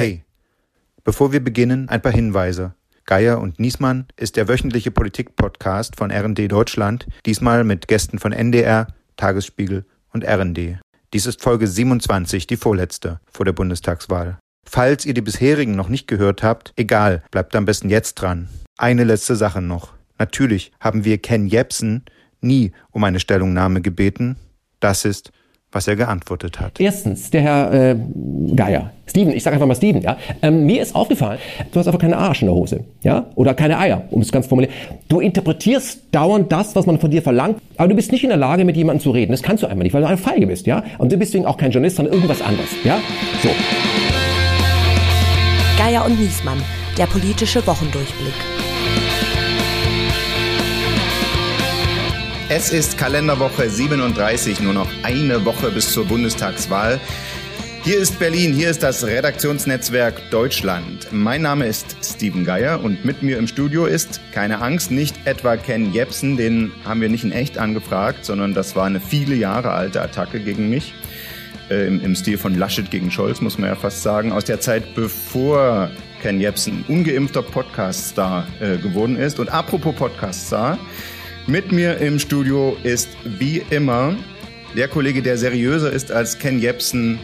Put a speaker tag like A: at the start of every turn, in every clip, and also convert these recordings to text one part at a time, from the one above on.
A: Hey, bevor wir beginnen, ein paar Hinweise. Geier und Niesmann ist der wöchentliche Politik-Podcast von RND Deutschland, diesmal mit Gästen von NDR, Tagesspiegel und RND. Dies ist Folge 27, die vorletzte vor der Bundestagswahl. Falls ihr die bisherigen noch nicht gehört habt, egal, bleibt am besten jetzt dran. Eine letzte Sache noch. Natürlich haben wir Ken Jepsen nie um eine Stellungnahme gebeten. Das ist, was er geantwortet hat.
B: Erstens, der Herr äh, Geier. Steven, ich sage einfach mal Steven, ja. Ähm, mir ist aufgefallen, du hast einfach keine Arsch in der Hose, ja? Oder keine Eier, um es ganz formulieren. Du interpretierst dauernd das, was man von dir verlangt, aber du bist nicht in der Lage, mit jemandem zu reden. Das kannst du einfach nicht, weil du eine Feige bist, ja? Und du bist deswegen auch kein Journalist, sondern irgendwas anderes, ja? So.
C: Geier und Niesmann, der politische Wochendurchblick.
A: Es ist Kalenderwoche 37, nur noch eine Woche bis zur Bundestagswahl. Hier ist Berlin, hier ist das Redaktionsnetzwerk Deutschland. Mein Name ist Steven Geier und mit mir im Studio ist, keine Angst, nicht etwa Ken Jepsen, den haben wir nicht in echt angefragt, sondern das war eine viele Jahre alte Attacke gegen mich äh, im, im Stil von Laschet gegen Scholz, muss man ja fast sagen, aus der Zeit, bevor Ken Jebsen ungeimpfter Podcast-Star äh, geworden ist. Und apropos Podcast-Star, mit mir im Studio ist wie immer der Kollege, der seriöser ist als Ken Jebsen,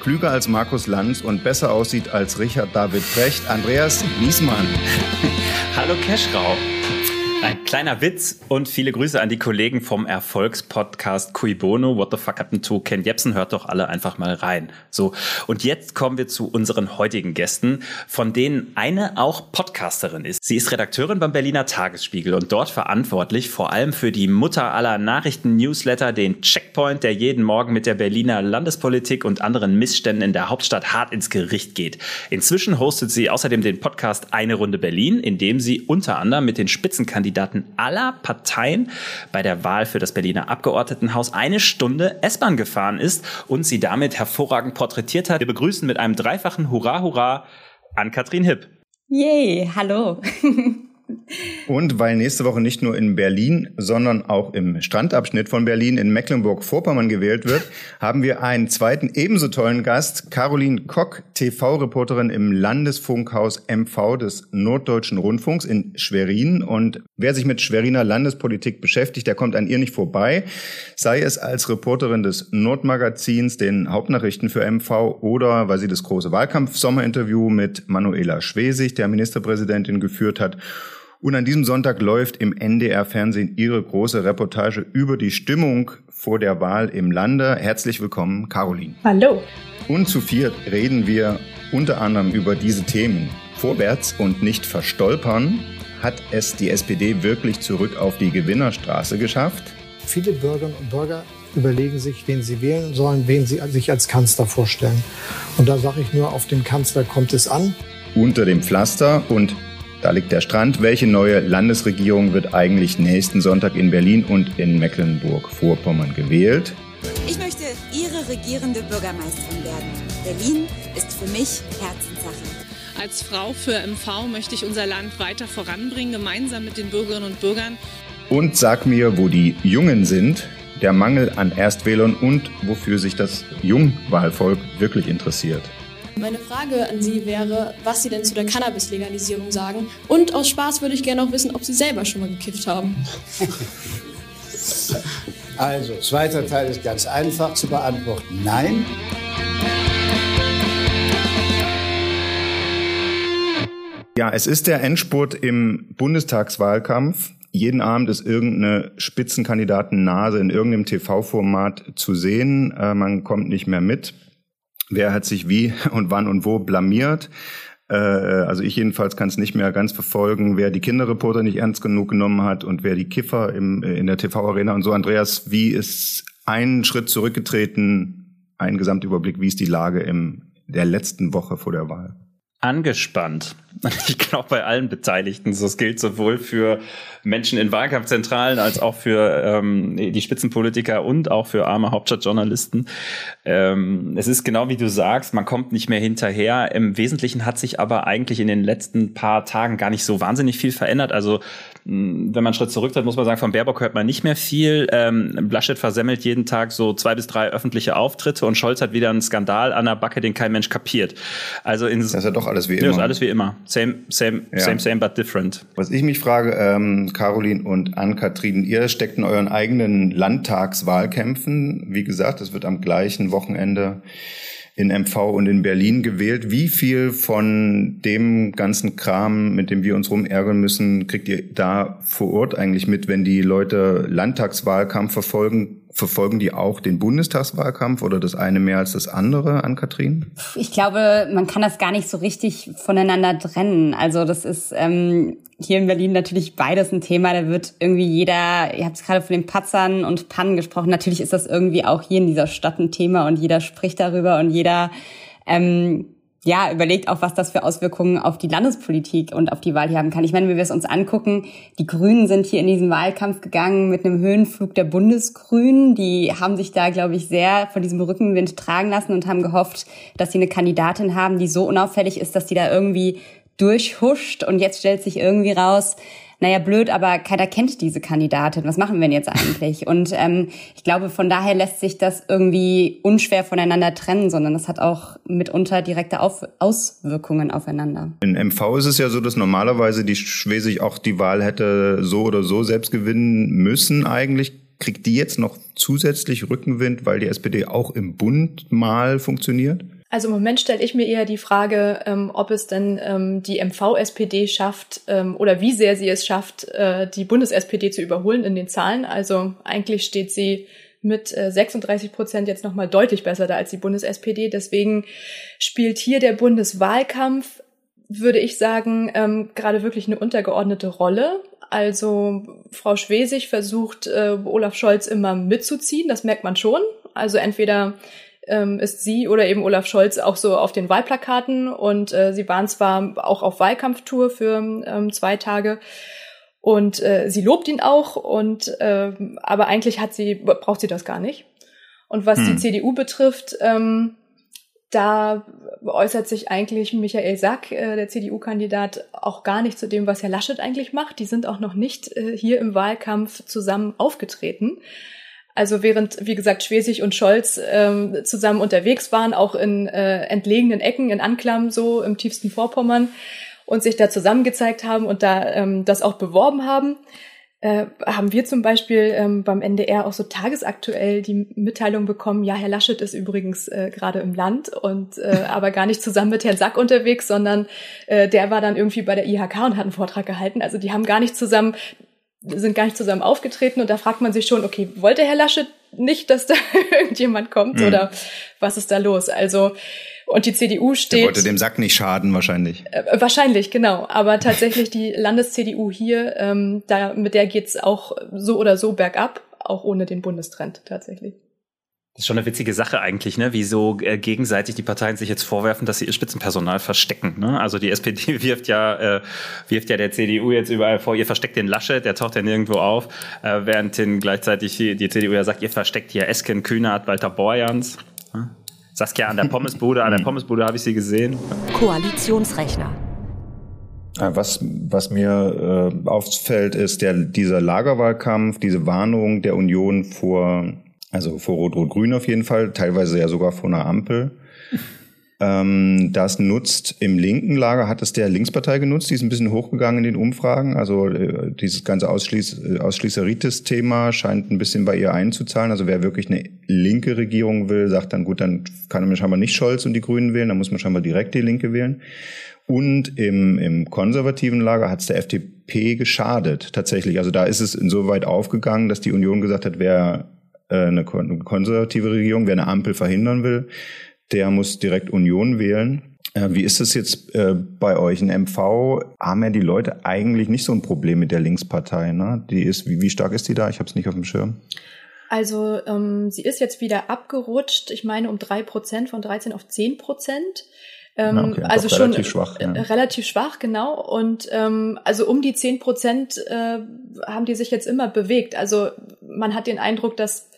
A: klüger als Markus Lanz und besser aussieht als Richard David Brecht, Andreas Niesmann.
D: Hallo Keschrau. Ein kleiner Witz und viele Grüße an die Kollegen vom Erfolgspodcast Cui Bono. What the fuck happened to Ken Jebsen? Hört doch alle einfach mal rein. So. Und jetzt kommen wir zu unseren heutigen Gästen, von denen eine auch Podcasterin ist. Sie ist Redakteurin beim Berliner Tagesspiegel und dort verantwortlich vor allem für die Mutter aller Nachrichten-Newsletter, den Checkpoint, der jeden Morgen mit der Berliner Landespolitik und anderen Missständen in der Hauptstadt hart ins Gericht geht. Inzwischen hostet sie außerdem den Podcast Eine Runde Berlin, in dem sie unter anderem mit den Spitzenkandidaten Kandidaten aller Parteien bei der Wahl für das Berliner Abgeordnetenhaus eine Stunde S-Bahn gefahren ist und sie damit hervorragend porträtiert hat. Wir begrüßen mit einem dreifachen Hurra, Hurra an Katrin Hipp.
E: Yay, hallo.
A: Und weil nächste Woche nicht nur in Berlin, sondern auch im Strandabschnitt von Berlin in Mecklenburg-Vorpommern gewählt wird, haben wir einen zweiten ebenso tollen Gast, Caroline Kock, TV-Reporterin im Landesfunkhaus MV des Norddeutschen Rundfunks in Schwerin. Und wer sich mit Schweriner Landespolitik beschäftigt, der kommt an ihr nicht vorbei, sei es als Reporterin des Nordmagazins, den Hauptnachrichten für MV oder weil sie das große Wahlkampf-Sommerinterview mit Manuela Schwesig, der Ministerpräsidentin, geführt hat und an diesem Sonntag läuft im NDR-Fernsehen Ihre große Reportage über die Stimmung vor der Wahl im Lande. Herzlich willkommen, Caroline.
E: Hallo.
A: Und zu viert reden wir unter anderem über diese Themen. Vorwärts und nicht verstolpern. Hat es die SPD wirklich zurück auf die Gewinnerstraße geschafft?
F: Viele Bürgerinnen und Bürger überlegen sich, wen sie wählen sollen, wen sie sich als Kanzler vorstellen. Und da sage ich nur, auf den Kanzler kommt es an.
A: Unter dem Pflaster und da liegt der Strand. Welche neue Landesregierung wird eigentlich nächsten Sonntag in Berlin und in Mecklenburg-Vorpommern gewählt?
G: Ich möchte Ihre regierende Bürgermeisterin werden. Berlin ist für mich Herzenssache.
H: Als Frau für MV möchte ich unser Land weiter voranbringen, gemeinsam mit den Bürgerinnen und Bürgern.
A: Und sag mir, wo die Jungen sind, der Mangel an Erstwählern und wofür sich das Jungwahlvolk wirklich interessiert.
I: Meine Frage an Sie wäre, was Sie denn zu der Cannabis-Legalisierung sagen. Und aus Spaß würde ich gerne auch wissen, ob Sie selber schon mal gekifft haben.
J: Also, zweiter Teil ist ganz einfach zu beantworten. Nein.
A: Ja, es ist der Endspurt im Bundestagswahlkampf. Jeden Abend ist irgendeine Spitzenkandidatennase in irgendeinem TV-Format zu sehen. Äh, man kommt nicht mehr mit wer hat sich wie und wann und wo blamiert. Äh, also ich jedenfalls kann es nicht mehr ganz verfolgen, wer die Kinderreporter nicht ernst genug genommen hat und wer die Kiffer im, äh, in der TV-Arena und so. Andreas, wie ist ein Schritt zurückgetreten, ein Gesamtüberblick, wie ist die Lage in der letzten Woche vor der Wahl?
D: Angespannt. Ich glaube bei allen Beteiligten. Das gilt sowohl für Menschen in Wahlkampfzentralen als auch für ähm, die Spitzenpolitiker und auch für arme Hauptstadtjournalisten. Ähm, es ist genau wie du sagst, man kommt nicht mehr hinterher. Im Wesentlichen hat sich aber eigentlich in den letzten paar Tagen gar nicht so wahnsinnig viel verändert. Also wenn man einen Schritt zurück hat, muss man sagen, von Baerbock hört man nicht mehr viel. Ähm, Blaschet versemmelt jeden Tag so zwei bis drei öffentliche Auftritte und Scholz hat wieder einen Skandal an der Backe, den kein Mensch kapiert. Also in,
A: das ist ja doch alles wie immer.
D: Ja, ist alles wie immer. Same, same, ja. same, same, but different.
A: Was ich mich frage, ähm, Caroline und Ann-Kathrin, ihr steckt in euren eigenen Landtagswahlkämpfen. Wie gesagt, es wird am gleichen Wochenende in MV und in Berlin gewählt. Wie viel von dem ganzen Kram, mit dem wir uns rumärgern müssen, kriegt ihr da vor Ort eigentlich mit, wenn die Leute Landtagswahlkampf verfolgen? Verfolgen die auch den Bundestagswahlkampf oder das eine mehr als das andere an Kathrin?
E: Ich glaube, man kann das gar nicht so richtig voneinander trennen. Also das ist ähm, hier in Berlin natürlich beides ein Thema. Da wird irgendwie jeder, ihr habt es gerade von den Patzern und Pannen gesprochen, natürlich ist das irgendwie auch hier in dieser Stadt ein Thema und jeder spricht darüber und jeder ähm, ja, überlegt auch, was das für Auswirkungen auf die Landespolitik und auf die Wahl hier haben kann. Ich meine, wenn wir es uns angucken, die Grünen sind hier in diesen Wahlkampf gegangen mit einem Höhenflug der Bundesgrünen. Die haben sich da, glaube ich, sehr von diesem Rückenwind tragen lassen und haben gehofft, dass sie eine Kandidatin haben, die so unauffällig ist, dass die da irgendwie durchhuscht. Und jetzt stellt sich irgendwie raus, naja, blöd, aber keiner kennt diese Kandidatin. Was machen wir denn jetzt eigentlich? Und ähm, ich glaube, von daher lässt sich das irgendwie unschwer voneinander trennen, sondern das hat auch mitunter direkte Auf Auswirkungen aufeinander.
A: In MV ist es ja so, dass normalerweise die Schwesig auch die Wahl hätte so oder so selbst gewinnen müssen eigentlich. Kriegt die jetzt noch zusätzlich Rückenwind, weil die SPD auch im Bund mal funktioniert?
I: Also im Moment stelle ich mir eher die Frage, ähm, ob es denn ähm, die MV-SPD schafft ähm, oder wie sehr sie es schafft, äh, die Bundes-SPD zu überholen in den Zahlen. Also eigentlich steht sie mit äh, 36 Prozent jetzt nochmal deutlich besser da als die Bundes-SPD. Deswegen spielt hier der Bundeswahlkampf, würde ich sagen, ähm, gerade wirklich eine untergeordnete Rolle. Also Frau Schwesig versucht, äh, Olaf Scholz immer mitzuziehen, das merkt man schon. Also entweder ähm, ist sie oder eben Olaf Scholz auch so auf den Wahlplakaten und äh, sie waren zwar auch auf Wahlkampftour für ähm, zwei Tage und äh, sie lobt ihn auch und äh, aber eigentlich hat sie braucht sie das gar nicht. Und was hm. die CDU betrifft, ähm, da äußert sich eigentlich Michael Sack, äh, der CDU-Kandidat, auch gar nicht zu dem, was Herr Laschet eigentlich macht. Die sind auch noch nicht äh, hier im Wahlkampf zusammen aufgetreten. Also während, wie gesagt, Schwesig und Scholz ähm, zusammen unterwegs waren, auch in äh, entlegenen Ecken, in Anklam, so im tiefsten Vorpommern, und sich da zusammen gezeigt haben und da ähm, das auch beworben haben, äh, haben wir zum Beispiel ähm, beim NDR auch so tagesaktuell die Mitteilung bekommen, ja, Herr Laschet ist übrigens äh, gerade im Land und äh, aber gar nicht zusammen mit Herrn Sack unterwegs, sondern äh, der war dann irgendwie bei der IHK und hat einen Vortrag gehalten. Also die haben gar nicht zusammen sind gar nicht zusammen aufgetreten und da fragt man sich schon, okay, wollte Herr Laschet nicht, dass da irgendjemand kommt mhm. oder was ist da los? Also und die CDU steht.
A: Er wollte dem Sack nicht schaden, wahrscheinlich.
I: Äh, wahrscheinlich, genau. Aber tatsächlich die Landes-CDU hier, ähm, da, mit der geht's auch so oder so bergab, auch ohne den Bundestrend tatsächlich.
D: Das ist schon eine witzige Sache eigentlich, ne? wie so äh, gegenseitig die Parteien sich jetzt vorwerfen, dass sie ihr Spitzenpersonal verstecken. Ne? Also die SPD wirft ja, äh, wirft ja der CDU jetzt überall vor, ihr versteckt den Laschet, der taucht ja nirgendwo auf, äh, während hin gleichzeitig die, die CDU ja sagt, ihr versteckt hier Esken, Kühnert, Walter Borjans. Ne? Saskia an der Pommesbude, an der Pommesbude habe ich sie gesehen.
C: Koalitionsrechner.
A: Was, was mir äh, auffällt, ist der, dieser Lagerwahlkampf, diese Warnung der Union vor also vor Rot-Rot-Grün auf jeden Fall, teilweise ja sogar vor einer Ampel. ähm, das nutzt im linken Lager, hat es der Linkspartei genutzt, die ist ein bisschen hochgegangen in den Umfragen. Also äh, dieses ganze Ausschließ, Ausschließeritis-Thema scheint ein bisschen bei ihr einzuzahlen. Also wer wirklich eine linke Regierung will, sagt dann, gut, dann kann man scheinbar nicht Scholz und die Grünen wählen, dann muss man scheinbar direkt die Linke wählen. Und im, im konservativen Lager hat es der FDP geschadet, tatsächlich. Also da ist es insoweit aufgegangen, dass die Union gesagt hat, wer eine konservative Regierung, wer eine Ampel verhindern will, der muss direkt Union wählen. Äh, wie ist es jetzt äh, bei euch? In MV haben ja die Leute eigentlich nicht so ein Problem mit der Linkspartei. Ne? Die ist, wie, wie stark ist die da? Ich habe es nicht auf dem Schirm.
I: Also ähm, sie ist jetzt wieder abgerutscht, ich meine um drei Prozent von 13 auf 10 Prozent. Ähm, okay, also schon relativ schwach, ja. relativ schwach, genau. Und ähm, also um die zehn Prozent äh, haben die sich jetzt immer bewegt. Also man hat den Eindruck, dass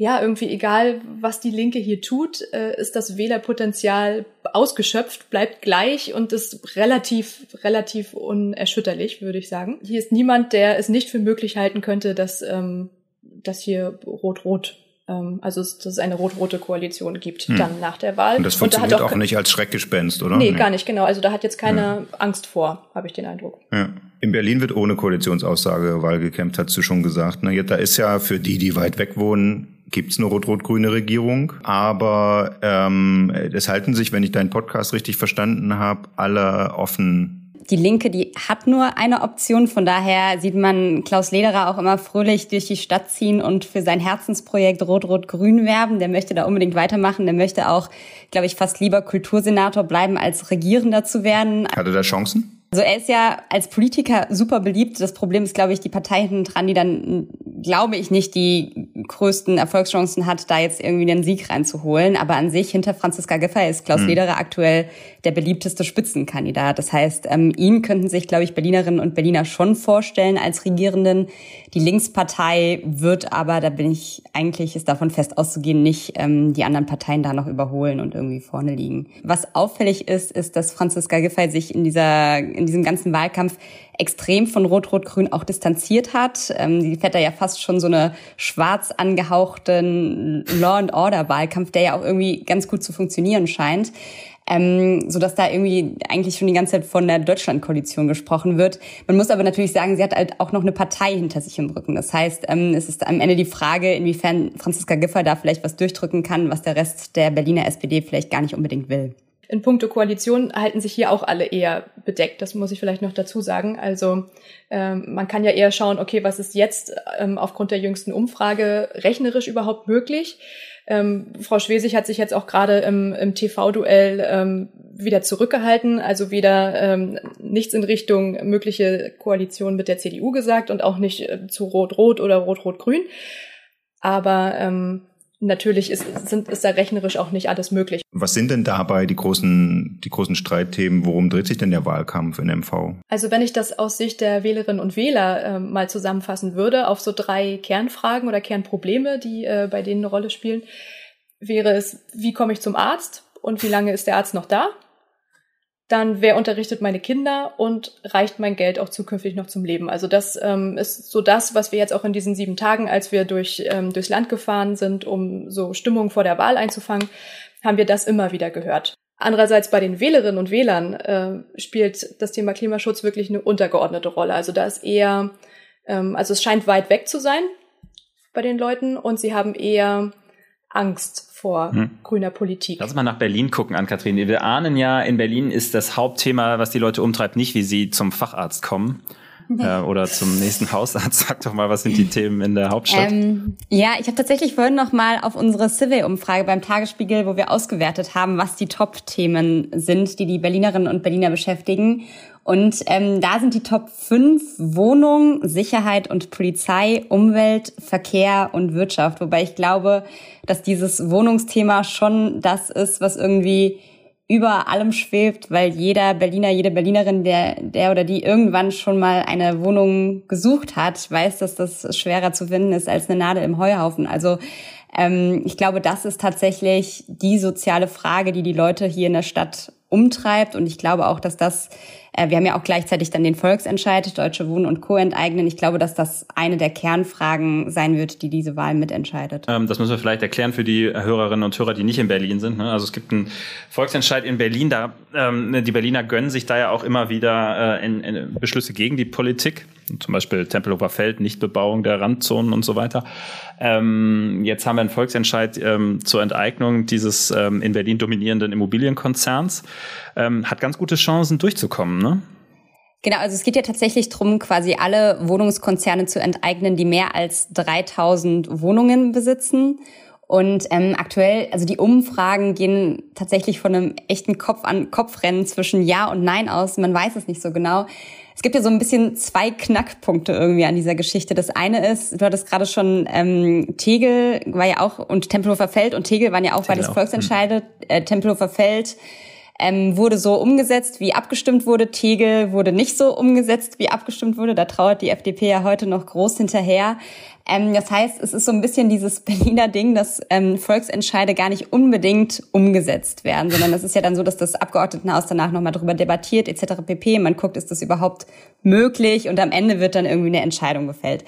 I: ja, irgendwie egal, was die Linke hier tut, äh, ist das Wählerpotenzial ausgeschöpft, bleibt gleich und ist relativ, relativ unerschütterlich, würde ich sagen. Hier ist niemand, der es nicht für möglich halten könnte, dass, ähm, dass hier Rot-Rot ähm, also dass es eine rot-rote Koalition gibt hm. dann nach der Wahl.
A: Und das funktioniert und da auch, auch nicht als Schreckgespenst, oder?
I: Nee, nee, gar nicht, genau. Also da hat jetzt keine ja. Angst vor, habe ich den Eindruck.
A: Ja. In Berlin wird ohne Koalitionsaussage Wahl gekämpft, hast du schon gesagt. Ne? Da ist ja für die, die weit weg wohnen, gibt's eine rot-rot-grüne Regierung. Aber ähm, es halten sich, wenn ich deinen Podcast richtig verstanden habe, alle offen
E: die Linke, die hat nur eine Option. Von daher sieht man Klaus Lederer auch immer fröhlich durch die Stadt ziehen und für sein Herzensprojekt Rot-Rot-Grün werben. Der möchte da unbedingt weitermachen. Der möchte auch, glaube ich, fast lieber Kultursenator bleiben, als Regierender zu werden.
A: Hatte der Chancen?
E: Also er ist ja als Politiker super beliebt. Das Problem ist, glaube ich, die Partei hinten dran, die dann, glaube ich, nicht die größten Erfolgschancen hat, da jetzt irgendwie einen Sieg reinzuholen. Aber an sich hinter Franziska Giffey ist Klaus mhm. Lederer aktuell der beliebteste Spitzenkandidat. Das heißt, ähm, ihn könnten sich, glaube ich, Berlinerinnen und Berliner schon vorstellen als Regierenden. Die Linkspartei wird aber, da bin ich eigentlich, ist davon fest auszugehen, nicht ähm, die anderen Parteien da noch überholen und irgendwie vorne liegen. Was auffällig ist, ist, dass Franziska Giffey sich in dieser, in diesem ganzen Wahlkampf extrem von Rot-Rot-Grün auch distanziert hat. Ähm, die fährt da ja fast schon so eine schwarz angehauchten Law and Order Wahlkampf, der ja auch irgendwie ganz gut zu funktionieren scheint ähm, so dass da irgendwie eigentlich schon die ganze Zeit von der Deutschlandkoalition gesprochen wird. Man muss aber natürlich sagen, sie hat halt auch noch eine Partei hinter sich im Rücken. Das heißt, ähm, es ist am Ende die Frage, inwiefern Franziska Giffey da vielleicht was durchdrücken kann, was der Rest der Berliner SPD vielleicht gar nicht unbedingt will.
I: In puncto Koalition halten sich hier auch alle eher bedeckt. Das muss ich vielleicht noch dazu sagen. Also ähm, man kann ja eher schauen, okay, was ist jetzt ähm, aufgrund der jüngsten Umfrage rechnerisch überhaupt möglich? Ähm, Frau Schwesig hat sich jetzt auch gerade im, im TV-Duell ähm, wieder zurückgehalten, also wieder ähm, nichts in Richtung mögliche Koalition mit der CDU gesagt und auch nicht äh, zu Rot-Rot oder Rot-Rot-Grün. Aber ähm, natürlich ist, sind, ist da rechnerisch auch nicht alles möglich.
A: Was sind denn dabei die großen, die großen Streitthemen? Worum dreht sich denn der Wahlkampf in MV?
I: Also wenn ich das aus Sicht der Wählerinnen und Wähler äh, mal zusammenfassen würde, auf so drei Kernfragen oder Kernprobleme, die äh, bei denen eine Rolle spielen, wäre es, wie komme ich zum Arzt und wie lange ist der Arzt noch da? Dann wer unterrichtet meine Kinder und reicht mein Geld auch zukünftig noch zum Leben. Also das ähm, ist so das, was wir jetzt auch in diesen sieben Tagen, als wir durch, ähm, durchs Land gefahren sind, um so Stimmung vor der Wahl einzufangen, haben wir das immer wieder gehört. Andererseits bei den Wählerinnen und Wählern äh, spielt das Thema Klimaschutz wirklich eine untergeordnete Rolle. Also da ist eher, ähm, also es scheint weit weg zu sein bei den Leuten und sie haben eher Angst vor hm. grüner Politik.
D: Lass mal nach Berlin gucken an, Kathrin. Wir ahnen ja, in Berlin ist das Hauptthema, was die Leute umtreibt, nicht, wie sie zum Facharzt kommen. Äh, oder zum nächsten Hausarzt. Sag doch mal, was sind die Themen in der Hauptstadt? Ähm,
E: ja, ich habe tatsächlich vorhin noch mal auf unsere Survey-Umfrage beim Tagesspiegel, wo wir ausgewertet haben, was die Top-Themen sind, die die Berlinerinnen und Berliner beschäftigen. Und ähm, da sind die Top 5 Wohnung, Sicherheit und Polizei, Umwelt, Verkehr und Wirtschaft. Wobei ich glaube, dass dieses Wohnungsthema schon das ist, was irgendwie über allem schwebt, weil jeder Berliner, jede Berlinerin, der, der oder die irgendwann schon mal eine Wohnung gesucht hat, weiß, dass das schwerer zu finden ist als eine Nadel im Heuhaufen. Also ähm, ich glaube, das ist tatsächlich die soziale Frage, die die Leute hier in der Stadt umtreibt. Und ich glaube auch, dass das wir haben ja auch gleichzeitig dann den Volksentscheid, Deutsche Wohnen und Co. enteignen. Ich glaube, dass das eine der Kernfragen sein wird, die diese Wahl mitentscheidet.
D: Ähm, das müssen wir vielleicht erklären für die Hörerinnen und Hörer, die nicht in Berlin sind. Ne? Also es gibt einen Volksentscheid in Berlin, da ähm, die Berliner gönnen sich da ja auch immer wieder äh, in, in Beschlüsse gegen die Politik zum Beispiel Tempelhofer Feld, Nichtbebauung der Randzonen und so weiter. Ähm, jetzt haben wir einen Volksentscheid ähm, zur Enteignung dieses in Berlin dominierenden Immobilienkonzerns. Hat ganz gute Chancen durchzukommen, ne?
E: Genau, also es geht ja tatsächlich drum, quasi alle Wohnungskonzerne zu enteignen, die mehr als 3000 Wohnungen besitzen. Und ähm, aktuell, also die Umfragen gehen tatsächlich von einem echten Kopf an Kopfrennen zwischen Ja und Nein aus. Man weiß es nicht so genau. Es gibt ja so ein bisschen zwei Knackpunkte irgendwie an dieser Geschichte. Das eine ist, du hattest gerade schon ähm, Tegel war ja auch und Tempelhofer Feld und Tegel waren ja auch Tegel beides Volksentscheide. Äh, Tempelhofer Feld ähm, wurde so umgesetzt, wie abgestimmt wurde. Tegel wurde nicht so umgesetzt, wie abgestimmt wurde. Da trauert die FDP ja heute noch groß hinterher. Ähm, das heißt, es ist so ein bisschen dieses Berliner Ding, dass ähm, Volksentscheide gar nicht unbedingt umgesetzt werden, sondern es ist ja dann so, dass das Abgeordnetenhaus danach nochmal darüber debattiert etc. pp. Man guckt, ist das überhaupt möglich und am Ende wird dann irgendwie eine Entscheidung gefällt.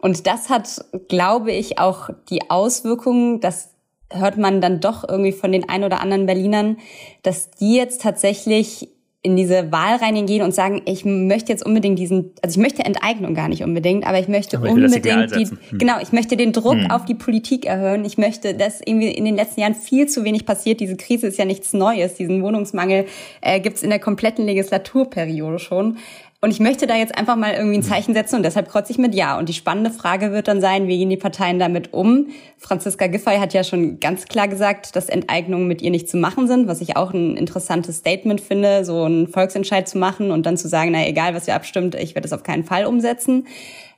E: Und das hat, glaube ich, auch die Auswirkungen, dass hört man dann doch irgendwie von den ein oder anderen Berlinern, dass die jetzt tatsächlich in diese Wahl reingehen und sagen, ich möchte jetzt unbedingt diesen, also ich möchte Enteignung gar nicht unbedingt, aber ich möchte aber ich unbedingt die, hm. genau, ich möchte den Druck hm. auf die Politik erhöhen. Ich möchte, dass irgendwie in den letzten Jahren viel zu wenig passiert. Diese Krise ist ja nichts Neues. Diesen Wohnungsmangel äh, gibt es in der kompletten Legislaturperiode schon. Und ich möchte da jetzt einfach mal irgendwie ein mhm. Zeichen setzen und deshalb kreuze ich mit Ja. Und die spannende Frage wird dann sein, wie gehen die Parteien damit um? Franziska Giffey hat ja schon ganz klar gesagt, dass Enteignungen mit ihr nicht zu machen sind, was ich auch ein interessantes Statement finde, so einen Volksentscheid zu machen und dann zu sagen, na egal, was ihr abstimmt, ich werde es auf keinen Fall umsetzen.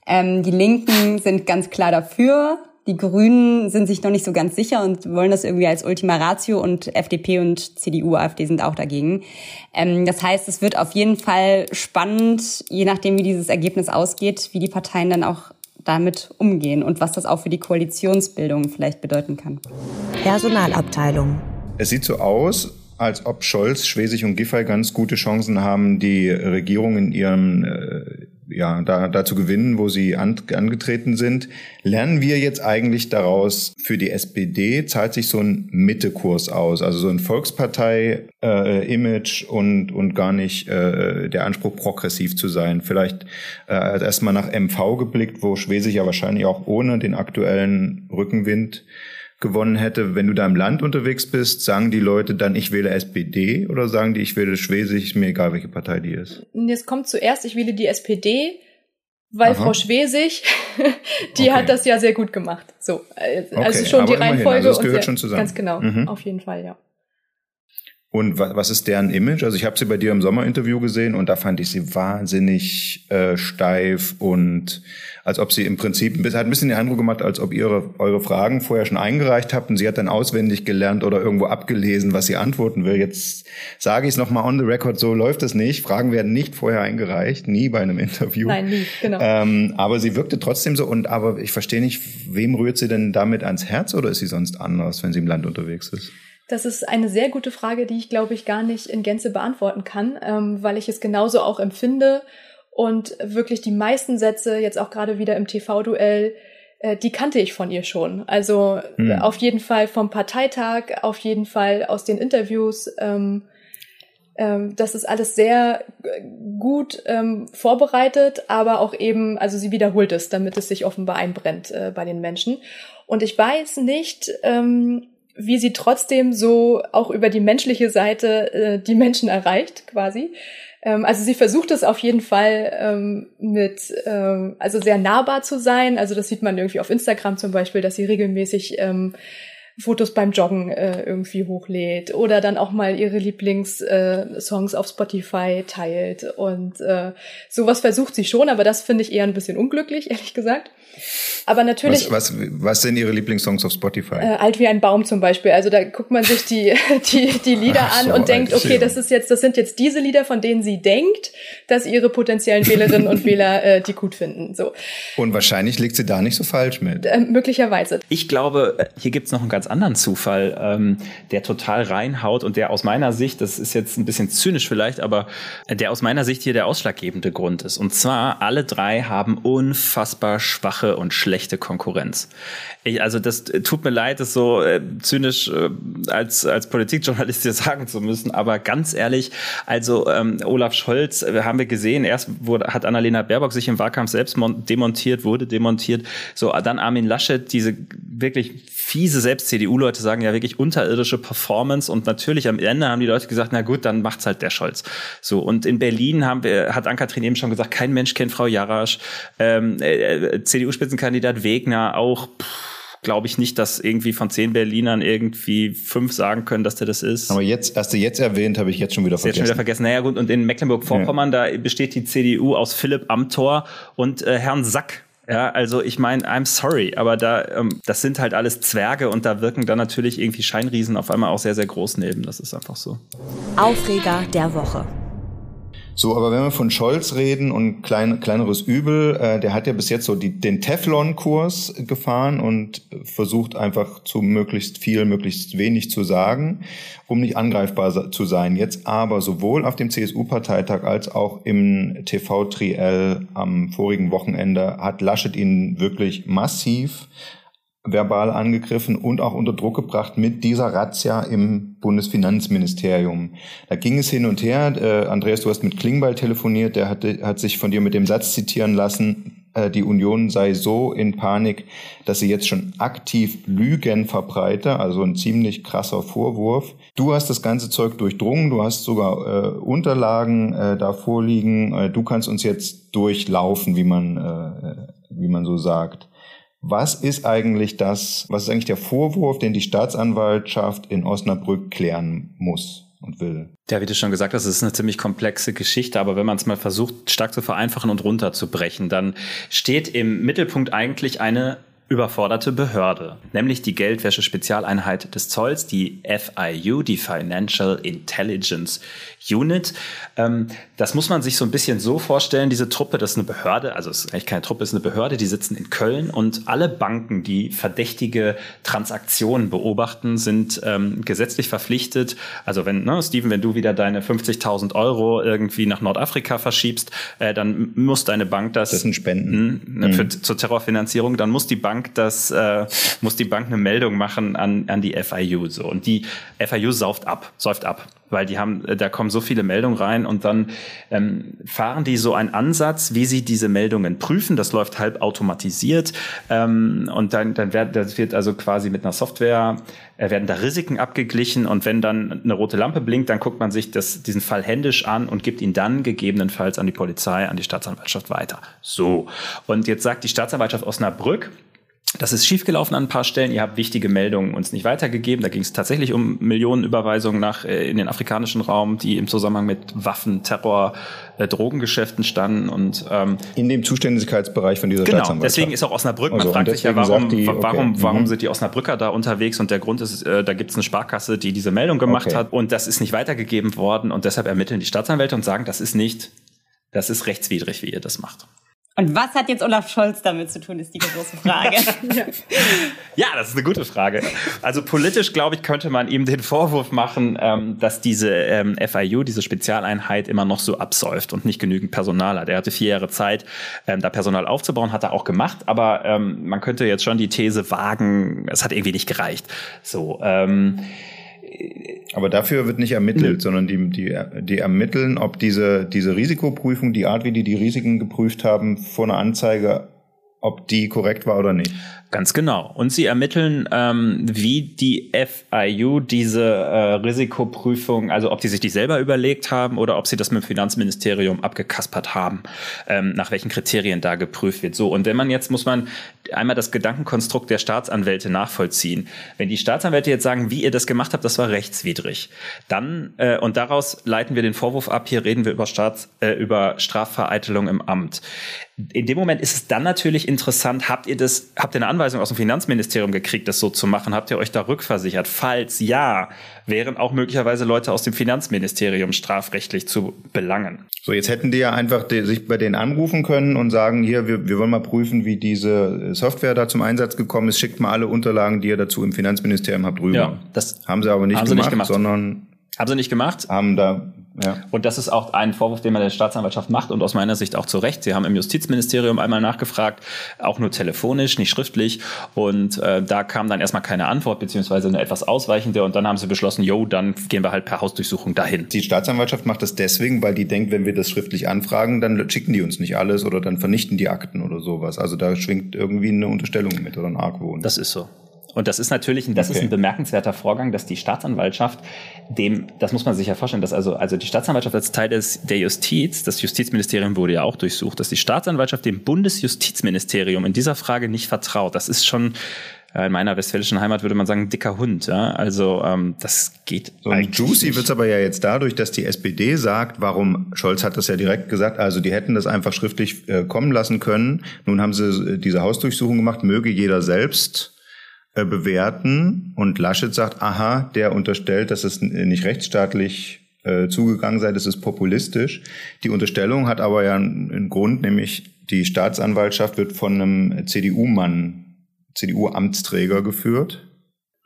E: Ähm, die Linken sind ganz klar dafür. Die Grünen sind sich noch nicht so ganz sicher und wollen das irgendwie als Ultima Ratio und FDP und CDU, AfD sind auch dagegen. Ähm, das heißt, es wird auf jeden Fall spannend, je nachdem, wie dieses Ergebnis ausgeht, wie die Parteien dann auch damit umgehen und was das auch für die Koalitionsbildung vielleicht bedeuten kann.
C: Personalabteilung.
A: Es sieht so aus, als ob Scholz, Schwesig und Giffey ganz gute Chancen haben, die Regierung in ihrem äh, ja, da, da zu gewinnen, wo sie an, angetreten sind. Lernen wir jetzt eigentlich daraus, für die SPD zahlt sich so ein Mittekurs aus, also so ein Volkspartei-Image äh, und, und gar nicht äh, der Anspruch, progressiv zu sein. Vielleicht äh, erstmal nach MV geblickt, wo Schwesig ja wahrscheinlich auch ohne den aktuellen Rückenwind gewonnen hätte. Wenn du da im Land unterwegs bist, sagen die Leute dann, ich wähle SPD oder sagen die, ich wähle Schwesig, ist mir egal, welche Partei die ist?
I: Es kommt zuerst, ich wähle die SPD, weil Aha. Frau Schwesig, die okay. hat das ja sehr gut gemacht. So, äh, also okay, schon die Reihenfolge. Also
A: das gehört sehr, schon zusammen.
I: Ganz genau, mhm. auf jeden Fall, ja.
A: Und was ist deren Image? Also ich habe sie bei dir im Sommerinterview gesehen und da fand ich sie wahnsinnig äh, steif und als ob sie im Prinzip hat ein bisschen den Eindruck gemacht, als ob ihr eure Fragen vorher schon eingereicht habt und sie hat dann auswendig gelernt oder irgendwo abgelesen, was sie antworten will. Jetzt sage ich es nochmal on the record, so läuft es nicht. Fragen werden nicht vorher eingereicht, nie bei einem Interview.
I: Nein, nie, genau.
A: Ähm, aber sie wirkte trotzdem so und aber ich verstehe nicht, wem rührt sie denn damit ans Herz oder ist sie sonst anders, wenn sie im Land unterwegs ist?
I: Das ist eine sehr gute Frage, die ich, glaube ich, gar nicht in Gänze beantworten kann, ähm, weil ich es genauso auch empfinde und wirklich die meisten Sätze, jetzt auch gerade wieder im TV-Duell, äh, die kannte ich von ihr schon. Also mhm. auf jeden Fall vom Parteitag, auf jeden Fall aus den Interviews. Ähm, ähm, das ist alles sehr gut ähm, vorbereitet, aber auch eben, also sie wiederholt es, damit es sich offenbar einbrennt äh, bei den Menschen. Und ich weiß nicht, ähm, wie sie trotzdem so auch über die menschliche Seite äh, die Menschen erreicht, quasi. Ähm, also sie versucht es auf jeden Fall ähm, mit, ähm, also sehr nahbar zu sein. Also das sieht man irgendwie auf Instagram zum Beispiel, dass sie regelmäßig ähm, Fotos beim Joggen äh, irgendwie hochlädt oder dann auch mal ihre Lieblingssongs äh, auf Spotify teilt und äh, sowas versucht sie schon, aber das finde ich eher ein bisschen unglücklich, ehrlich gesagt. Aber natürlich.
A: Was, was, was sind Ihre Lieblingssongs auf Spotify?
I: Äh, Alt wie ein Baum zum Beispiel. Also da guckt man sich die, die, die Lieder so, an und denkt, okay, das ist jetzt, das sind jetzt diese Lieder, von denen sie denkt, dass ihre potenziellen Wählerinnen und Wähler äh, die gut finden. So.
A: Und wahrscheinlich liegt sie da nicht so falsch mit.
I: Äh, möglicherweise.
D: Ich glaube, äh, hier gibt's noch einen ganz anderen Zufall, ähm, der total reinhaut und der aus meiner Sicht, das ist jetzt ein bisschen zynisch vielleicht, aber der aus meiner Sicht hier der ausschlaggebende Grund ist. Und zwar, alle drei haben unfassbar schwache und schlechte Konkurrenz. Ich, also das tut mir leid, das so äh, zynisch äh, als, als Politikjournalist hier sagen zu müssen, aber ganz ehrlich, also ähm, Olaf Scholz, äh, haben wir gesehen, erst wurde, hat Annalena Baerbock sich im Wahlkampf selbst demontiert, wurde demontiert, so dann Armin Laschet, diese wirklich fiese, selbst CDU-Leute sagen ja wirklich unterirdische Performance und natürlich am Ende haben die Leute gesagt, na gut, dann macht's halt der Scholz. So und in Berlin haben wir, hat Ann-Kathrin eben schon gesagt, kein Mensch kennt Frau Jarasch, ähm, äh, CDU-Spitzenkandidat Wegner auch, glaube ich nicht, dass irgendwie von zehn Berlinern irgendwie fünf sagen können, dass der das ist.
A: Aber jetzt, hast du jetzt erwähnt, habe ich jetzt schon wieder vergessen. Jetzt schon wieder
D: vergessen. Naja gut, und in Mecklenburg-Vorpommern, ja. da besteht die CDU aus Philipp Amthor und äh, Herrn Sack Ja, also ich meine, I'm sorry, aber da, ähm, das sind halt alles Zwerge und da wirken dann natürlich irgendwie Scheinriesen auf einmal auch sehr, sehr groß neben. Das ist einfach so.
C: Aufreger der Woche.
A: So, aber wenn wir von Scholz reden und klein, kleineres Übel, äh, der hat ja bis jetzt so die, den Teflon-Kurs gefahren und versucht einfach zu möglichst viel, möglichst wenig zu sagen, um nicht angreifbar zu sein. Jetzt aber sowohl auf dem CSU-Parteitag als auch im TV-Triell am vorigen Wochenende hat Laschet ihn wirklich massiv verbal angegriffen und auch unter Druck gebracht mit dieser Razzia im Bundesfinanzministerium. Da ging es hin und her. Äh, Andreas, du hast mit Klingbeil telefoniert, der hat, hat sich von dir mit dem Satz zitieren lassen, äh, die Union sei so in Panik, dass sie jetzt schon aktiv Lügen verbreite, also ein ziemlich krasser Vorwurf. Du hast das ganze Zeug durchdrungen, du hast sogar äh, Unterlagen äh, da vorliegen. Äh, du kannst uns jetzt durchlaufen, wie man, äh, wie man so sagt. Was ist eigentlich das, was ist eigentlich der Vorwurf, den die Staatsanwaltschaft in Osnabrück klären muss? und will.
D: Ja, wie du schon gesagt hast, es ist eine ziemlich komplexe Geschichte, aber wenn man es mal versucht, stark zu vereinfachen und runterzubrechen, dann steht im Mittelpunkt eigentlich eine überforderte Behörde, nämlich die Geldwäsche-Spezialeinheit des Zolls, die FIU, die Financial Intelligence Unit. Ähm, das muss man sich so ein bisschen so vorstellen, diese Truppe, das ist eine Behörde, also es ist eigentlich keine Truppe, es ist eine Behörde, die sitzen in Köln und alle Banken, die verdächtige Transaktionen beobachten, sind ähm, gesetzlich verpflichtet. Also wenn, ne, Steven, wenn du wieder deine 50.000 Euro irgendwie nach Nordafrika verschiebst, äh, dann muss deine Bank das...
A: Das sind Spenden.
D: Mh, ne, für, mhm. Zur Terrorfinanzierung, dann muss die Bank das, äh, muss die Bank eine Meldung machen an, an die FIU. So. Und die FIU sauft ab, säuft ab weil die haben, äh, da kommen so viele Meldungen rein und dann ähm, fahren die so einen Ansatz, wie sie diese Meldungen prüfen. Das läuft halb automatisiert ähm, und dann, dann wird, das wird also quasi mit einer Software äh, werden da Risiken abgeglichen und wenn dann eine rote Lampe blinkt, dann guckt man sich das, diesen Fall händisch an und gibt ihn dann gegebenenfalls an die Polizei, an die Staatsanwaltschaft weiter. So und jetzt sagt die Staatsanwaltschaft Osnabrück, das ist schiefgelaufen an ein paar Stellen. Ihr habt wichtige Meldungen uns nicht weitergegeben. Da ging es tatsächlich um Millionenüberweisungen nach äh, in den afrikanischen Raum, die im Zusammenhang mit Waffen, Terror, äh, Drogengeschäften standen und ähm,
A: in dem Zuständigkeitsbereich von dieser
D: genau, Staatsanwaltschaft. Deswegen ist auch Osnabrück. Man also, fragt sich ja, warum, die, okay. warum, warum mhm. sind die Osnabrücker da unterwegs? Und der Grund ist, äh, da gibt es eine Sparkasse, die diese Meldung gemacht okay. hat und das ist nicht weitergegeben worden und deshalb ermitteln die Staatsanwälte und sagen, das ist nicht, das ist rechtswidrig, wie ihr das macht.
E: Und was hat jetzt Olaf Scholz damit zu tun, ist die große Frage.
D: ja, das ist eine gute Frage. Also politisch, glaube ich, könnte man ihm den Vorwurf machen, ähm, dass diese ähm, FIU, diese Spezialeinheit, immer noch so absäuft und nicht genügend Personal hat. Er hatte vier Jahre Zeit, ähm, da Personal aufzubauen, hat er auch gemacht, aber ähm, man könnte jetzt schon die These wagen, es hat irgendwie nicht gereicht. So, ähm,
A: aber dafür wird nicht ermittelt, mhm. sondern die, die, die ermitteln, ob diese, diese Risikoprüfung, die Art, wie die die Risiken geprüft haben, vor einer Anzeige, ob die korrekt war oder nicht.
D: Ganz genau. Und sie ermitteln, ähm, wie die FIU diese äh, Risikoprüfung, also ob sie sich die selber überlegt haben oder ob sie das mit dem Finanzministerium abgekaspert haben, ähm, nach welchen Kriterien da geprüft wird. So, und wenn man jetzt, muss man einmal das Gedankenkonstrukt der Staatsanwälte nachvollziehen. Wenn die Staatsanwälte jetzt sagen, wie ihr das gemacht habt, das war rechtswidrig, dann, äh, und daraus leiten wir den Vorwurf ab, hier reden wir über, Staats, äh, über Strafvereitelung im Amt. In dem Moment ist es dann natürlich interessant, habt ihr das, habt ihr eine Anweisung aus dem Finanzministerium gekriegt, das so zu machen? Habt ihr euch da rückversichert? Falls ja, wären auch möglicherweise Leute aus dem Finanzministerium strafrechtlich zu belangen.
A: So, jetzt hätten die ja einfach die, sich bei denen anrufen können und sagen, hier, wir, wir wollen mal prüfen, wie diese Software da zum Einsatz gekommen ist. Schickt mal alle Unterlagen, die ihr dazu im Finanzministerium habt, rüber. Ja, das haben sie aber nicht, gemacht, nicht gemacht, sondern
D: haben sie nicht gemacht?
A: Haben da ja.
D: Und das ist auch ein Vorwurf, den man der Staatsanwaltschaft macht und aus meiner Sicht auch zu Recht. Sie haben im Justizministerium einmal nachgefragt, auch nur telefonisch, nicht schriftlich. Und äh, da kam dann erstmal keine Antwort, beziehungsweise eine etwas ausweichende. Und dann haben sie beschlossen, jo, dann gehen wir halt per Hausdurchsuchung dahin.
A: Die Staatsanwaltschaft macht das deswegen, weil die denkt, wenn wir das schriftlich anfragen, dann schicken die uns nicht alles oder dann vernichten die Akten oder sowas. Also da schwingt irgendwie eine Unterstellung mit oder ein Argwohn.
D: Das ist so. Und das ist natürlich, das okay. ist ein bemerkenswerter Vorgang, dass die Staatsanwaltschaft dem, das muss man sich ja vorstellen, dass also, also die Staatsanwaltschaft als Teil des, der Justiz, das Justizministerium wurde ja auch durchsucht, dass die Staatsanwaltschaft dem Bundesjustizministerium in dieser Frage nicht vertraut. Das ist schon, äh, in meiner westfälischen Heimat würde man sagen, dicker Hund. Ja? Also ähm, das geht.
A: So und juicy wird es aber ja jetzt dadurch, dass die SPD sagt, warum, Scholz hat das ja direkt gesagt, also die hätten das einfach schriftlich äh, kommen lassen können. Nun haben sie äh, diese Hausdurchsuchung gemacht, möge jeder selbst äh, bewerten. Und Laschet sagt, aha, der unterstellt, dass es nicht rechtsstaatlich äh, zugegangen sei, das ist populistisch. Die Unterstellung hat aber ja einen Grund, nämlich die Staatsanwaltschaft wird von einem CDU-Mann CDU-Amtsträger geführt.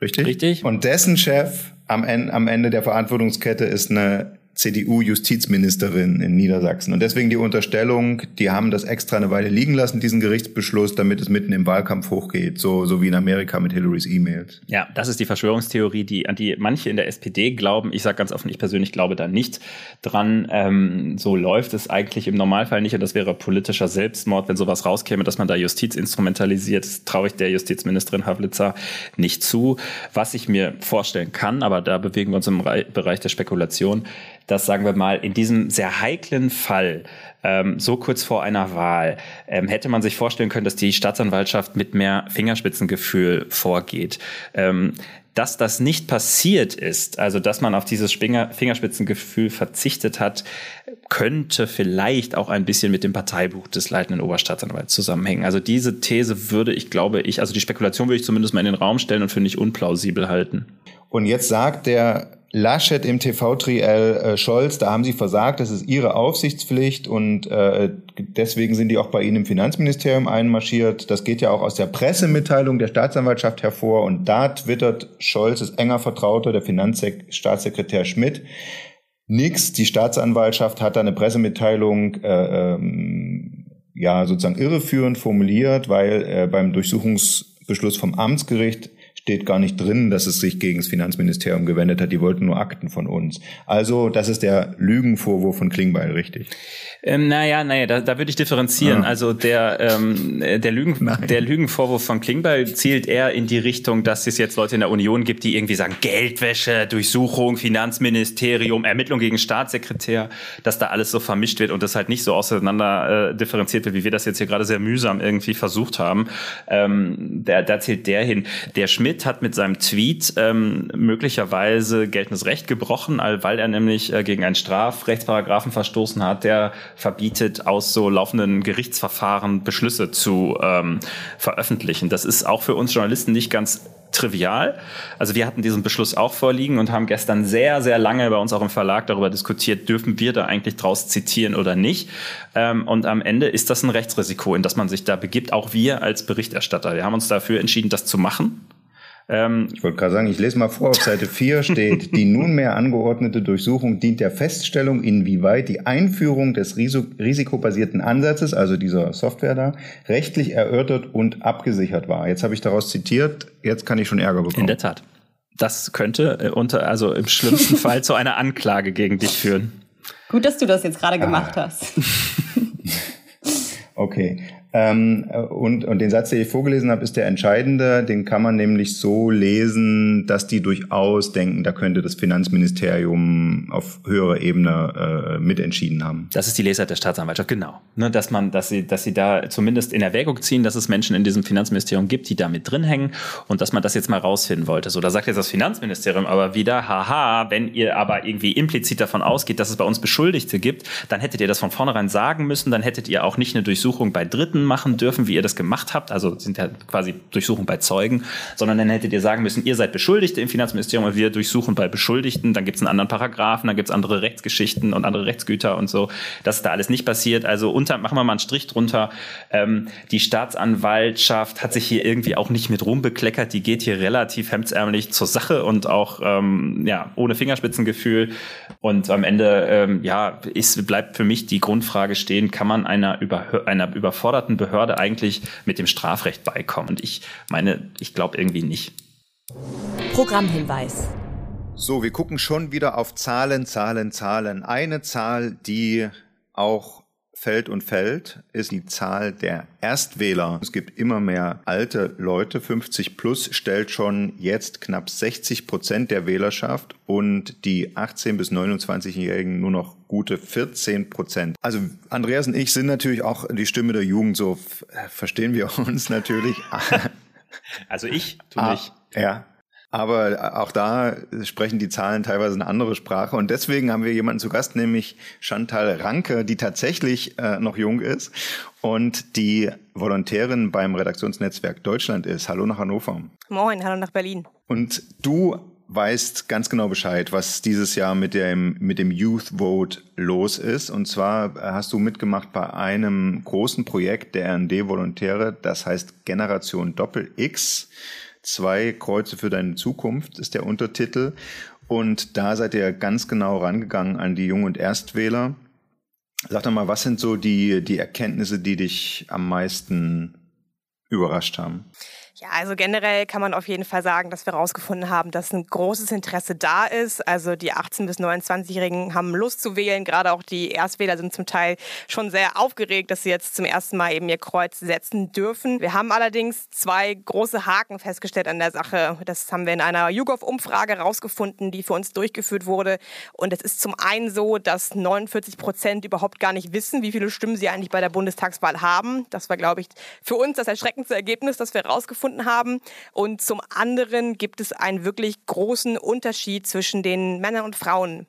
A: Richtig?
D: Richtig.
A: Und dessen Chef am Ende, am Ende der Verantwortungskette ist eine CDU-Justizministerin in Niedersachsen. Und deswegen die Unterstellung, die haben das extra eine Weile liegen lassen, diesen Gerichtsbeschluss, damit es mitten im Wahlkampf hochgeht, so, so wie in Amerika mit Hillarys E-Mails.
D: Ja, das ist die Verschwörungstheorie, die, an die manche in der SPD glauben. Ich sage ganz offen, ich persönlich glaube da nicht dran. Ähm, so läuft es eigentlich im Normalfall nicht und das wäre politischer Selbstmord, wenn sowas rauskäme, dass man da Justiz instrumentalisiert. Das traue ich der Justizministerin Havlitzer nicht zu. Was ich mir vorstellen kann, aber da bewegen wir uns im Bereich der Spekulation, dass, sagen wir mal, in diesem sehr heiklen Fall, ähm, so kurz vor einer Wahl, ähm, hätte man sich vorstellen können, dass die Staatsanwaltschaft mit mehr Fingerspitzengefühl vorgeht. Ähm, dass das nicht passiert ist, also dass man auf dieses Fingerspitzengefühl verzichtet hat, könnte vielleicht auch ein bisschen mit dem Parteibuch des leitenden Oberstaatsanwalts zusammenhängen. Also diese These würde ich, glaube ich, also die Spekulation würde ich zumindest mal in den Raum stellen und für nicht unplausibel halten.
A: Und jetzt sagt der Laschet im TV-Triell äh, Scholz, da haben sie versagt, das ist ihre Aufsichtspflicht und äh, deswegen sind die auch bei Ihnen im Finanzministerium einmarschiert. Das geht ja auch aus der Pressemitteilung der Staatsanwaltschaft hervor und da twittert Scholz, ist enger Vertrauter, der Finanzstaatssekretär Schmidt. Nix, die Staatsanwaltschaft hat da eine Pressemitteilung äh, ähm, ja sozusagen irreführend formuliert, weil äh, beim Durchsuchungsbeschluss vom Amtsgericht steht gar nicht drin, dass es sich gegen das Finanzministerium gewendet hat. Die wollten nur Akten von uns. Also, das ist der Lügenvorwurf von Klingbeil, richtig?
D: Ähm, naja, naja, da, da würde ich differenzieren. Ah. Also der, ähm, der, Lügen, der Lügenvorwurf von Klingbeil zielt eher in die Richtung, dass es jetzt Leute in der Union gibt, die irgendwie sagen, Geldwäsche, Durchsuchung, Finanzministerium, Ermittlung gegen Staatssekretär, dass da alles so vermischt wird und das halt nicht so auseinander äh, differenziert wird, wie wir das jetzt hier gerade sehr mühsam irgendwie versucht haben. Ähm, da, da zählt der hin. Der Schmidt hat mit seinem Tweet ähm, möglicherweise geltendes Recht gebrochen, weil er nämlich äh, gegen einen Strafrechtsparagraphen verstoßen hat, der verbietet, aus so laufenden Gerichtsverfahren Beschlüsse zu ähm, veröffentlichen. Das ist auch für uns Journalisten nicht ganz trivial. Also wir hatten diesen Beschluss auch vorliegen und haben gestern sehr, sehr lange bei uns auch im Verlag darüber diskutiert, dürfen wir da eigentlich draus zitieren oder nicht. Ähm, und am Ende ist das ein Rechtsrisiko, in das man sich da begibt, auch wir als Berichterstatter. Wir haben uns dafür entschieden, das zu machen.
A: Ähm, ich wollte gerade sagen, ich lese mal vor, auf Seite 4 steht, die nunmehr angeordnete Durchsuchung dient der Feststellung, inwieweit die Einführung des risikobasierten Ansatzes, also dieser Software da, rechtlich erörtert und abgesichert war. Jetzt habe ich daraus zitiert, jetzt kann ich schon Ärger bekommen.
D: In der Tat. Das könnte äh, unter, also im schlimmsten Fall zu einer Anklage gegen dich führen.
E: Gut, dass du das jetzt gerade gemacht ah. hast.
A: okay. Ähm, und, und den Satz, den ich vorgelesen habe, ist der entscheidende. Den kann man nämlich so lesen, dass die durchaus denken, da könnte das Finanzministerium auf höherer Ebene äh, mitentschieden haben.
D: Das ist die Lesart der Staatsanwaltschaft, genau. Ne, dass man, dass sie, dass sie da zumindest in Erwägung ziehen, dass es Menschen in diesem Finanzministerium gibt, die da mit drin hängen und dass man das jetzt mal rausfinden wollte. So, da sagt jetzt das Finanzministerium aber wieder, haha, wenn ihr aber irgendwie implizit davon ausgeht, dass es bei uns Beschuldigte gibt, dann hättet ihr das von vornherein sagen müssen, dann hättet ihr auch nicht eine Durchsuchung bei Dritten machen dürfen, wie ihr das gemacht habt. Also sind ja quasi Durchsuchungen bei Zeugen, sondern dann hättet ihr sagen müssen, ihr seid Beschuldigte im Finanzministerium und wir durchsuchen bei Beschuldigten. Dann gibt es einen anderen Paragraphen, dann gibt es andere Rechtsgeschichten und andere Rechtsgüter und so. Das ist da alles nicht passiert. Also unter, machen wir mal einen Strich drunter. Ähm, die Staatsanwaltschaft hat sich hier irgendwie auch nicht mit Ruhm bekleckert. Die geht hier relativ hemdsärmlich zur Sache und auch ähm, ja, ohne Fingerspitzengefühl. Und am Ende ähm, ja, ist, bleibt für mich die Grundfrage stehen, kann man einer, einer überforderten Behörde eigentlich mit dem Strafrecht beikommen? Und ich meine, ich glaube irgendwie nicht.
C: Programmhinweis.
A: So, wir gucken schon wieder auf Zahlen, Zahlen, Zahlen. Eine Zahl, die auch fällt und fällt, ist die Zahl der Erstwähler. Es gibt immer mehr alte Leute. 50 plus stellt schon jetzt knapp 60 Prozent der Wählerschaft und die 18 bis 29-Jährigen nur noch gute 14 Prozent. Also Andreas und ich sind natürlich auch die Stimme der Jugend, so verstehen wir uns natürlich.
D: Also ich tu ah, nicht.
A: Ja. Aber auch da sprechen die Zahlen teilweise eine andere Sprache. Und deswegen haben wir jemanden zu Gast, nämlich Chantal Ranke, die tatsächlich äh, noch jung ist und die Volontärin beim Redaktionsnetzwerk Deutschland ist. Hallo nach Hannover.
K: Moin, hallo nach Berlin.
A: Und du weißt ganz genau Bescheid, was dieses Jahr mit dem, mit dem Youth Vote los ist. Und zwar hast du mitgemacht bei einem großen Projekt der RD-Volontäre, das heißt Generation Doppel X. Zwei Kreuze für deine Zukunft ist der Untertitel. Und da seid ihr ganz genau rangegangen an die Jung- und Erstwähler. Sag doch mal, was sind so die, die Erkenntnisse, die dich am meisten überrascht haben?
K: Ja, also generell kann man auf jeden Fall sagen, dass wir herausgefunden haben, dass ein großes Interesse da ist. Also die 18- bis 29-Jährigen haben Lust zu wählen. Gerade auch die Erstwähler sind zum Teil schon sehr aufgeregt, dass sie jetzt zum ersten Mal eben ihr Kreuz setzen dürfen. Wir haben allerdings zwei große Haken festgestellt an der Sache. Das haben wir in einer YouGov-Umfrage herausgefunden, die für uns durchgeführt wurde. Und es ist zum einen so, dass 49 Prozent überhaupt gar nicht wissen, wie viele Stimmen sie eigentlich bei der Bundestagswahl haben. Das war, glaube ich, für uns das erschreckendste Ergebnis, das wir herausgefunden gefunden haben. Und zum anderen gibt es einen wirklich großen Unterschied zwischen den Männern und Frauen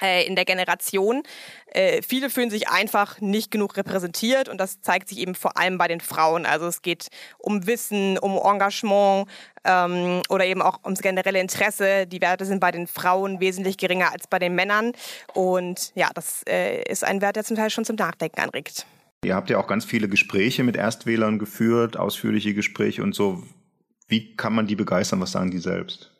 K: äh, in der Generation. Äh, viele fühlen sich einfach nicht genug repräsentiert und das zeigt sich eben vor allem bei den Frauen. Also es geht um Wissen, um Engagement ähm, oder eben auch ums generelle Interesse. Die Werte sind bei den Frauen wesentlich geringer als bei den Männern und ja, das äh, ist ein Wert, der zum Teil schon zum Nachdenken anregt.
A: Ihr habt ja auch ganz viele Gespräche mit Erstwählern geführt, ausführliche Gespräche und so. Wie kann man die begeistern? Was sagen die selbst?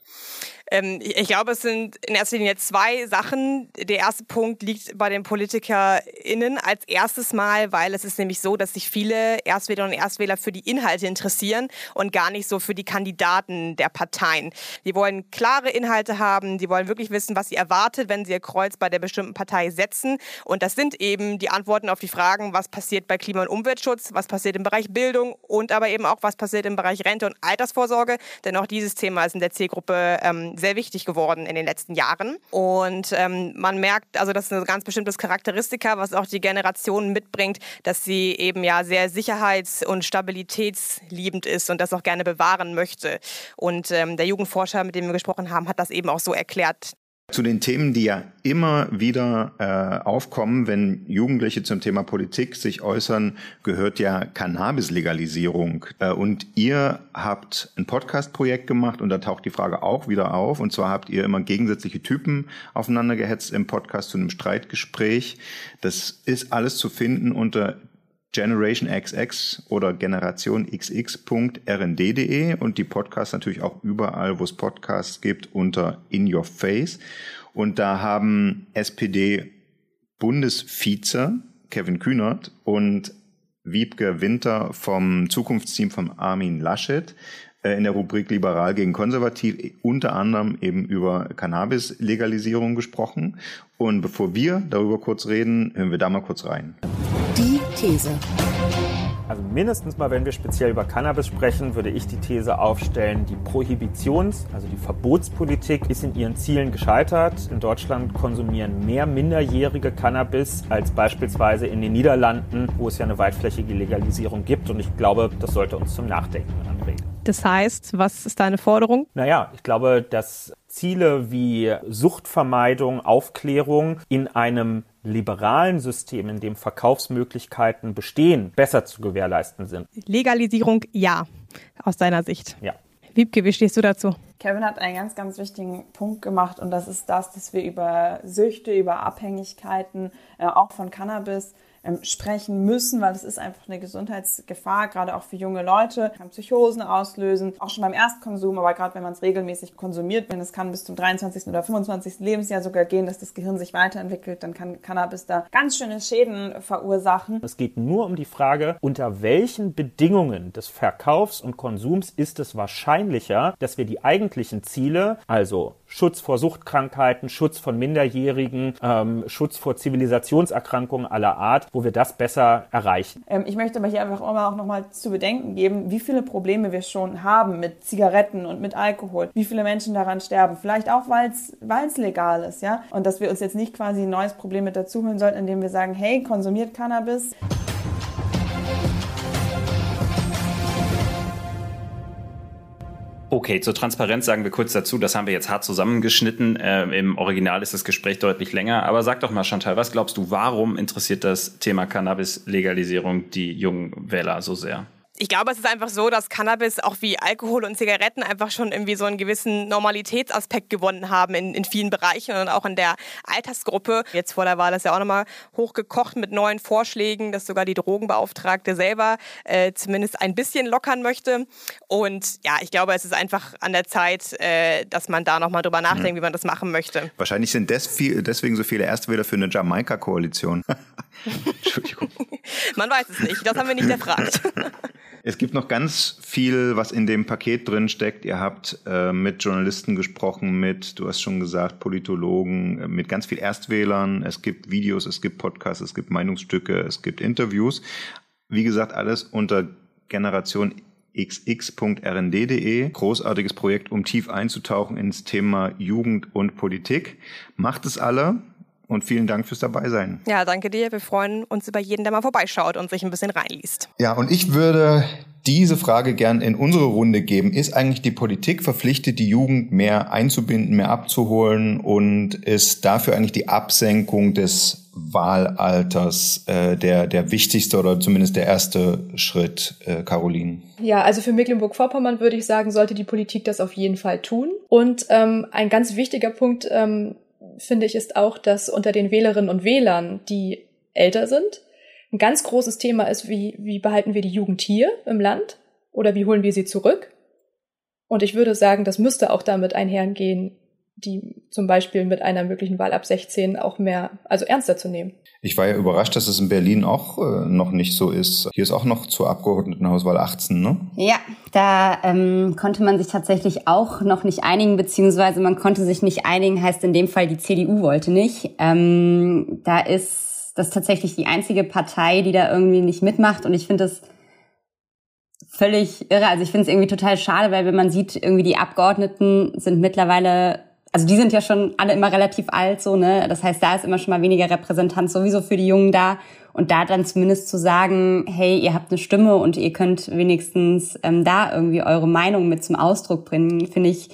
K: Ähm, ich glaube, es sind in erster Linie zwei Sachen. Der erste Punkt liegt bei den PolitikerInnen als erstes Mal, weil es ist nämlich so, dass sich viele Erstwählerinnen und Erstwähler für die Inhalte interessieren und gar nicht so für die Kandidaten der Parteien. Die wollen klare Inhalte haben, die wollen wirklich wissen, was sie erwartet, wenn sie ihr Kreuz bei der bestimmten Partei setzen. Und das sind eben die Antworten auf die Fragen, was passiert bei Klima- und Umweltschutz, was passiert im Bereich Bildung und aber eben auch, was passiert im Bereich Rente und Altersvorsorge. Denn auch dieses Thema ist in der Zielgruppe ähm, sehr wichtig geworden in den letzten Jahren. Und ähm, man merkt, also das ist ein ganz bestimmtes Charakteristika, was auch die Generation mitbringt, dass sie eben ja sehr sicherheits- und stabilitätsliebend ist und das auch gerne bewahren möchte. Und ähm, der Jugendforscher, mit dem wir gesprochen haben, hat das eben auch so erklärt.
A: Zu den Themen, die ja immer wieder äh, aufkommen, wenn Jugendliche zum Thema Politik sich äußern, gehört ja Cannabis-Legalisierung. Äh, und ihr habt ein Podcast-Projekt gemacht und da taucht die Frage auch wieder auf. Und zwar habt ihr immer gegensätzliche Typen aufeinander gehetzt im Podcast zu einem Streitgespräch. Das ist alles zu finden unter Generation XX oder Generation XX.rnd.de und die Podcasts natürlich auch überall, wo es Podcasts gibt, unter In Your Face. Und da haben SPD Bundesvize Kevin Kühnert und Wiebke Winter vom Zukunftsteam von Armin Laschet äh, in der Rubrik Liberal gegen Konservativ unter anderem eben über Cannabis-Legalisierung gesprochen. Und bevor wir darüber kurz reden, hören wir da mal kurz rein.
C: Die These.
L: Also mindestens mal, wenn wir speziell über Cannabis sprechen, würde ich die These aufstellen, die Prohibitions-, also die Verbotspolitik ist in ihren Zielen gescheitert. In Deutschland konsumieren mehr Minderjährige Cannabis als beispielsweise in den Niederlanden, wo es ja eine weitflächige Legalisierung gibt. Und ich glaube, das sollte uns zum Nachdenken anregen.
K: Das heißt, was ist deine Forderung?
L: Naja, ich glaube, dass Ziele wie Suchtvermeidung, Aufklärung in einem liberalen System, in dem Verkaufsmöglichkeiten bestehen, besser zu gewährleisten sind.
K: Legalisierung ja, aus deiner Sicht.
L: Ja.
K: Wiebke, wie stehst du dazu?
M: Kevin hat einen ganz, ganz wichtigen Punkt gemacht und das ist das, dass wir über Süchte, über Abhängigkeiten, äh, auch von Cannabis, ähm, sprechen müssen, weil es ist einfach eine Gesundheitsgefahr, gerade auch für junge Leute, kann Psychosen auslösen, auch schon beim Erstkonsum, aber gerade wenn man es regelmäßig konsumiert, wenn es kann bis zum 23. oder 25. Lebensjahr sogar gehen, dass das Gehirn sich weiterentwickelt, dann kann Cannabis da ganz schöne Schäden verursachen.
L: Es geht nur um die Frage, unter welchen Bedingungen des Verkaufs und Konsums ist es wahrscheinlicher, dass wir die eigentlichen Ziele, also Schutz vor Suchtkrankheiten, Schutz von Minderjährigen, ähm, Schutz vor Zivilisationserkrankungen aller Art, wo wir das besser erreichen.
M: Ähm, ich möchte aber hier einfach auch nochmal zu bedenken geben, wie viele Probleme wir schon haben mit Zigaretten und mit Alkohol, wie viele Menschen daran sterben, vielleicht auch, weil es legal ist, ja, und dass wir uns jetzt nicht quasi ein neues Problem mit dazuholen sollten, indem wir sagen, hey, konsumiert Cannabis.
D: Okay, zur Transparenz sagen wir kurz dazu, das haben wir jetzt hart zusammengeschnitten. Äh, Im Original ist das Gespräch deutlich länger. Aber sag doch mal, Chantal, was glaubst du, warum interessiert das Thema Cannabis-Legalisierung die jungen Wähler so sehr?
K: Ich glaube, es ist einfach so, dass Cannabis auch wie Alkohol und Zigaretten einfach schon irgendwie so einen gewissen Normalitätsaspekt gewonnen haben in, in vielen Bereichen und auch in der Altersgruppe. Jetzt vor der Wahl ist ja auch nochmal hochgekocht mit neuen Vorschlägen, dass sogar die Drogenbeauftragte selber äh, zumindest ein bisschen lockern möchte. Und ja, ich glaube, es ist einfach an der Zeit, äh, dass man da nochmal drüber nachdenkt, mhm. wie man das machen möchte.
A: Wahrscheinlich sind des viel, deswegen so viele Erstwähler für eine Jamaika-Koalition.
K: Entschuldigung. Man weiß es nicht, das haben wir nicht erfragt.
A: Es gibt noch ganz viel, was in dem Paket drin steckt. Ihr habt äh, mit Journalisten gesprochen, mit, du hast schon gesagt, Politologen, äh, mit ganz viel Erstwählern. Es gibt Videos, es gibt Podcasts, es gibt Meinungsstücke, es gibt Interviews. Wie gesagt, alles unter Generation xx.rnd.de. Großartiges Projekt, um tief einzutauchen ins Thema Jugend und Politik. Macht es alle und vielen Dank fürs Dabeisein.
K: Ja, danke dir. Wir freuen uns über jeden, der mal vorbeischaut und sich ein bisschen reinliest.
A: Ja, und ich würde diese Frage gern in unsere Runde geben. Ist eigentlich die Politik verpflichtet, die Jugend mehr einzubinden, mehr abzuholen und ist dafür eigentlich die Absenkung des Wahlalters äh, der, der wichtigste oder zumindest der erste Schritt, äh, Caroline?
I: Ja, also für Mecklenburg-Vorpommern würde ich sagen, sollte die Politik das auf jeden Fall tun. Und ähm, ein ganz wichtiger Punkt, ähm, finde ich, ist auch, dass unter den Wählerinnen und Wählern, die älter sind, ein ganz großes Thema ist, wie, wie behalten wir die Jugend hier im Land oder wie holen wir sie zurück? Und ich würde sagen, das müsste auch damit einhergehen, die zum Beispiel mit einer möglichen Wahl ab 16 auch mehr, also ernster zu nehmen.
A: Ich war ja überrascht, dass es in Berlin auch äh, noch nicht so ist. Hier ist auch noch zur Abgeordnetenhauswahl 18, ne?
E: Ja, da ähm, konnte man sich tatsächlich auch noch nicht einigen, beziehungsweise man konnte sich nicht einigen, heißt in dem Fall, die CDU wollte nicht. Ähm, da ist das tatsächlich die einzige Partei, die da irgendwie nicht mitmacht und ich finde das völlig irre. Also ich finde es irgendwie total schade, weil wenn man sieht, irgendwie die Abgeordneten sind mittlerweile also die sind ja schon alle immer relativ alt, so, ne? Das heißt, da ist immer schon mal weniger Repräsentanz sowieso für die Jungen da. Und da dann zumindest zu sagen, hey, ihr habt eine Stimme und ihr könnt wenigstens ähm, da irgendwie eure Meinung mit zum Ausdruck bringen, finde ich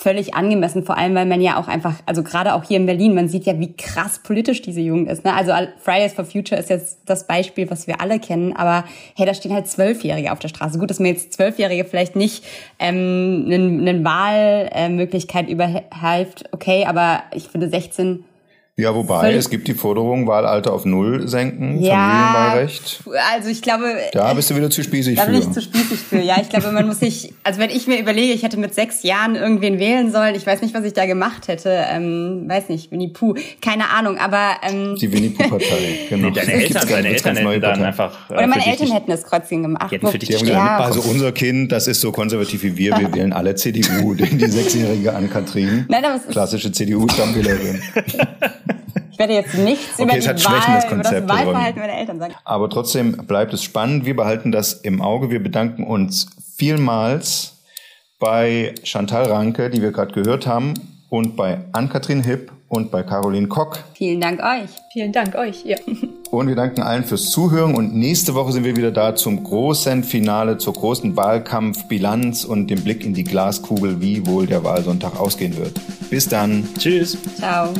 E: völlig angemessen, vor allem weil man ja auch einfach, also gerade auch hier in Berlin, man sieht ja, wie krass politisch diese Jugend ist. Ne? Also Fridays for Future ist jetzt das Beispiel, was wir alle kennen, aber hey, da stehen halt Zwölfjährige auf der Straße. Gut, dass mir jetzt Zwölfjährige vielleicht nicht ähm, eine, eine Wahlmöglichkeit überhilft, okay, aber ich finde 16
A: ja, wobei, es gibt die Forderung, Wahlalter auf Null senken, ja, Familienwahlrecht.
E: Also ich glaube...
A: Da bist du wieder zu spießig
E: da
A: für.
E: Da bin ich zu spießig für, ja. Ich glaube, man muss sich... Also wenn ich mir überlege, ich hätte mit sechs Jahren irgendwen wählen sollen, ich weiß nicht, was ich da gemacht hätte. Ähm, weiß nicht, Winnie Pooh, keine Ahnung, aber... Ähm,
A: die Winnie Pooh-Partei,
D: genau. Nee, deine Eltern, deine Eltern hätten dann einfach...
E: Äh, Oder meine Eltern hätten das Kreuzchen gemacht.
A: Hätten für dich die ja, also unser Kind, das ist so konservativ wie wir, wir wählen alle CDU, denn die Sechsjährige an Katrin, Nein, klassische CDU-Stammwählerin.
E: Ich werde jetzt nichts okay, über, die Wahl, über das Wahlverhalten meiner Eltern sagen.
A: Aber trotzdem bleibt es spannend. Wir behalten das im Auge. Wir bedanken uns vielmals bei Chantal Ranke, die wir gerade gehört haben, und bei Ann-Kathrin Hipp und bei Caroline Kock.
E: Vielen Dank euch.
I: Vielen Dank euch. Ja.
A: Und wir danken allen fürs Zuhören und nächste Woche sind wir wieder da zum großen Finale, zur großen Wahlkampfbilanz und dem Blick in die Glaskugel, wie wohl der Wahlsonntag ausgehen wird. Bis dann.
D: Tschüss.
E: Ciao.